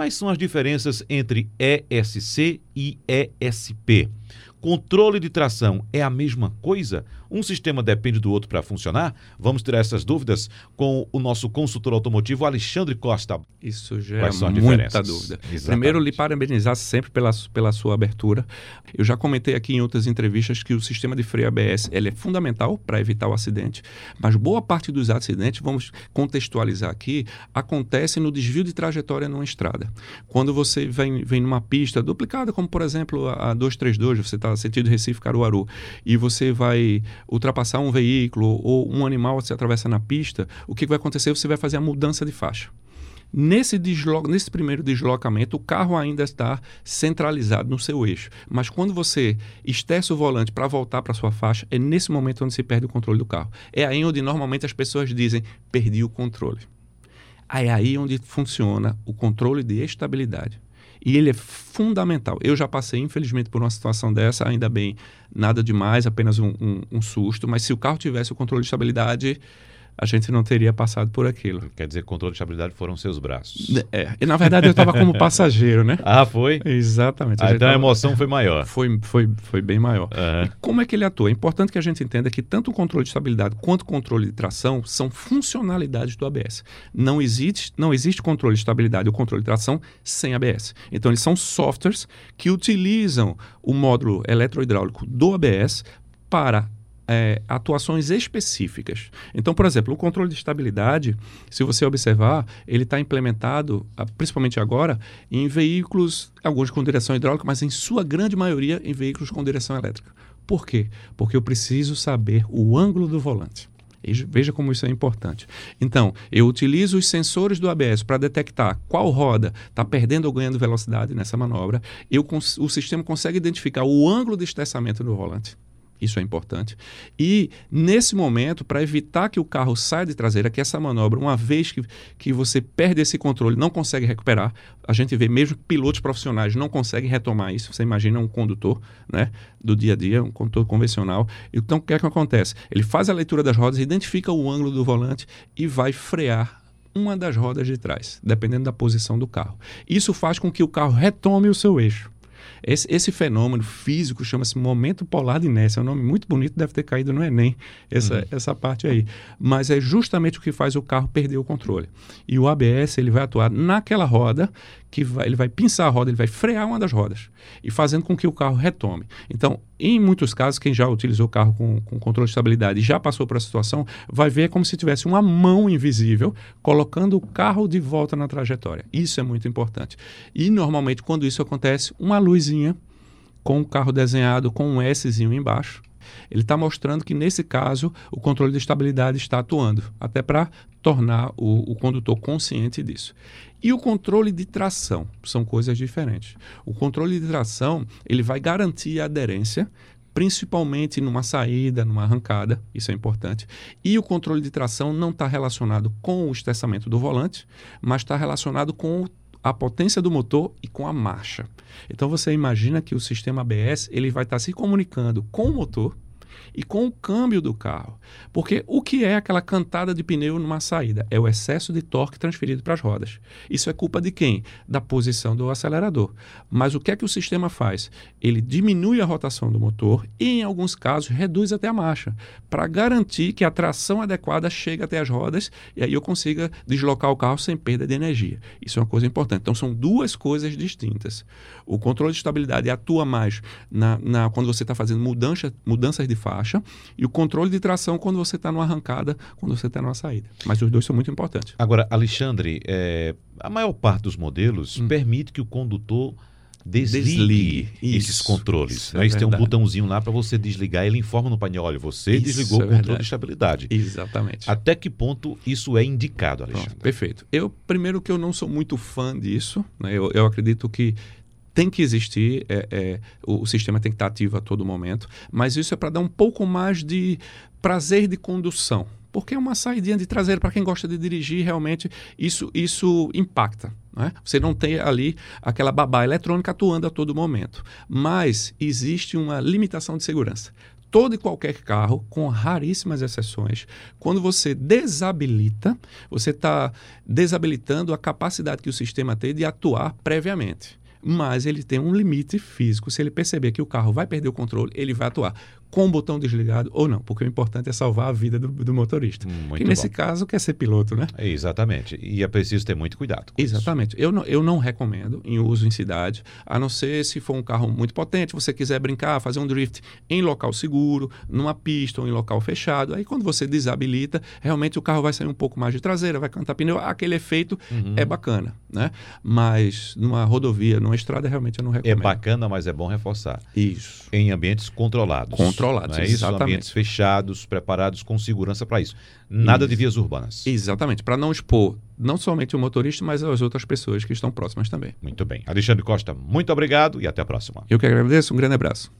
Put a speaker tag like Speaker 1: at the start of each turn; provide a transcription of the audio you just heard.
Speaker 1: Quais são as diferenças entre ESC e ESP? Controle de tração é a mesma coisa? Um sistema depende do outro para funcionar? Vamos tirar essas dúvidas com o nosso consultor automotivo Alexandre Costa.
Speaker 2: Isso já é muita dúvida. Exatamente. Primeiro, lhe parabenizar sempre pela, pela sua abertura. Eu já comentei aqui em outras entrevistas que o sistema de freio ABS ele é fundamental para evitar o acidente, mas boa parte dos acidentes, vamos contextualizar aqui, acontece no desvio de trajetória numa estrada. Quando você vem, vem numa pista duplicada, como por exemplo a 232, você está sentido Recife-Caruaru, e você vai ultrapassar um veículo ou um animal se atravessa na pista, o que vai acontecer? Você vai fazer a mudança de faixa. Nesse, deslo nesse primeiro deslocamento, o carro ainda está centralizado no seu eixo. Mas quando você estessa o volante para voltar para sua faixa, é nesse momento onde se perde o controle do carro. É aí onde normalmente as pessoas dizem: perdi o controle. É aí onde funciona o controle de estabilidade. E ele é fundamental. Eu já passei, infelizmente, por uma situação dessa, ainda bem, nada demais, apenas um, um, um susto. Mas se o carro tivesse o controle de estabilidade, a gente não teria passado por aquilo.
Speaker 1: Quer dizer, controle de estabilidade foram seus braços.
Speaker 2: É, e na verdade eu estava como passageiro, né?
Speaker 1: Ah, foi?
Speaker 2: Exatamente.
Speaker 1: Ah, então a emoção foi maior.
Speaker 2: Foi, foi, foi bem maior. Uhum. Como é que ele atua? É importante que a gente entenda que tanto o controle de estabilidade quanto o controle de tração são funcionalidades do ABS. Não existe, não existe controle de estabilidade ou controle de tração sem ABS. Então eles são softwares que utilizam o módulo eletrohidráulico do ABS para é, atuações específicas. Então, por exemplo, o controle de estabilidade, se você observar, ele está implementado, ah, principalmente agora, em veículos, alguns com direção hidráulica, mas em sua grande maioria em veículos com direção elétrica. Por quê? Porque eu preciso saber o ângulo do volante. Veja como isso é importante. Então, eu utilizo os sensores do ABS para detectar qual roda está perdendo ou ganhando velocidade nessa manobra. Eu, o sistema consegue identificar o ângulo de estressamento do volante. Isso é importante. E, nesse momento, para evitar que o carro saia de traseira, que essa manobra, uma vez que, que você perde esse controle, não consegue recuperar, a gente vê mesmo pilotos profissionais não conseguem retomar isso. Você imagina um condutor né, do dia a dia, um condutor convencional. Então, o que é que acontece? Ele faz a leitura das rodas, identifica o ângulo do volante e vai frear uma das rodas de trás, dependendo da posição do carro. Isso faz com que o carro retome o seu eixo. Esse, esse fenômeno físico chama-se momento polar de inércia. É um nome muito bonito, deve ter caído no Enem, essa, uhum. essa parte aí. Mas é justamente o que faz o carro perder o controle. E o ABS ele vai atuar naquela roda que vai, ele vai pinçar a roda, ele vai frear uma das rodas e fazendo com que o carro retome. Então, em muitos casos, quem já utilizou o carro com, com controle de estabilidade e já passou por essa situação, vai ver como se tivesse uma mão invisível colocando o carro de volta na trajetória. Isso é muito importante. E normalmente, quando isso acontece, uma luzinha com o carro desenhado com um Szinho embaixo ele está mostrando que, nesse caso, o controle de estabilidade está atuando, até para tornar o, o condutor consciente disso. E o controle de tração são coisas diferentes. O controle de tração ele vai garantir a aderência principalmente numa saída, numa arrancada, isso é importante. E o controle de tração não está relacionado com o estressamento do volante, mas está relacionado com a potência do motor e com a marcha. Então você imagina que o sistema ABS ele vai estar se comunicando com o motor e com o câmbio do carro. Porque o que é aquela cantada de pneu numa saída? É o excesso de torque transferido para as rodas. Isso é culpa de quem? Da posição do acelerador. Mas o que é que o sistema faz? Ele diminui a rotação do motor e, em alguns casos, reduz até a marcha, para garantir que a tração adequada chegue até as rodas e aí eu consiga deslocar o carro sem perda de energia. Isso é uma coisa importante. Então, são duas coisas distintas. O controle de estabilidade atua mais na, na quando você está fazendo mudança, mudanças de faixa e o controle de tração quando você está numa arrancada, quando você está numa saída. Mas os dois são muito importantes.
Speaker 1: Agora, Alexandre, é, a maior parte dos modelos hum. permite que o condutor desligue, desligue. esses Isso. controles. Isso né? é tem um botãozinho lá para você desligar. Ele informa no painel: olha, você isso desligou é o controle verdade. de estabilidade.
Speaker 2: Exatamente.
Speaker 1: Até que ponto isso é indicado, Alexandre?
Speaker 2: Pronto, perfeito. Eu, primeiro, que eu não sou muito fã disso. Né? Eu, eu acredito que tem que existir, é, é, o, o, sistema tem que estar ativo a todo momento, mas isso é para dar um pouco mais de prazer de condução. Porque é uma saída de traseira para quem gosta de dirigir, realmente isso, isso impacta. Né? Você não tem ali aquela babá eletrônica atuando a todo momento. Mas existe uma limitação de segurança todo e qualquer carro, com raríssimas exceções, quando você desabilita, você está desabilitando a capacidade que o sistema tem de atuar previamente mas ele tem um limite físico. Se ele perceber que o carro vai perder o controle, ele vai atuar com o botão desligado ou não, porque o importante é salvar a vida do, do motorista.
Speaker 1: Muito
Speaker 2: e nesse
Speaker 1: bom.
Speaker 2: caso quer ser piloto, né?
Speaker 1: É, exatamente. E é preciso ter muito cuidado. com isso.
Speaker 2: Exatamente. Eu não, eu não recomendo em uso em cidade, a não ser se for um carro muito potente, você quiser brincar, fazer um drift em local seguro, numa pista ou em local fechado. Aí quando você desabilita, realmente o carro vai sair um pouco mais de traseira, vai cantar pneu, aquele efeito
Speaker 1: Uhum.
Speaker 2: é bacana, né? Mas numa rodovia, numa estrada, realmente eu não
Speaker 1: É
Speaker 2: recomendo.
Speaker 1: bacana, mas é bom reforçar.
Speaker 2: Isso.
Speaker 1: Em ambientes controlados.
Speaker 2: Controlados,
Speaker 1: não é isso?
Speaker 2: exatamente.
Speaker 1: Ambientes fechados, preparados com segurança para isso. Nada de
Speaker 2: Isso.
Speaker 1: vias urbanas.
Speaker 2: Exatamente, para não expor não somente o motorista, mas as outras pessoas que estão próximas também.
Speaker 1: Muito bem. Alexandre Costa, muito obrigado e até a próxima.
Speaker 2: Eu que agradeço, um grande abraço.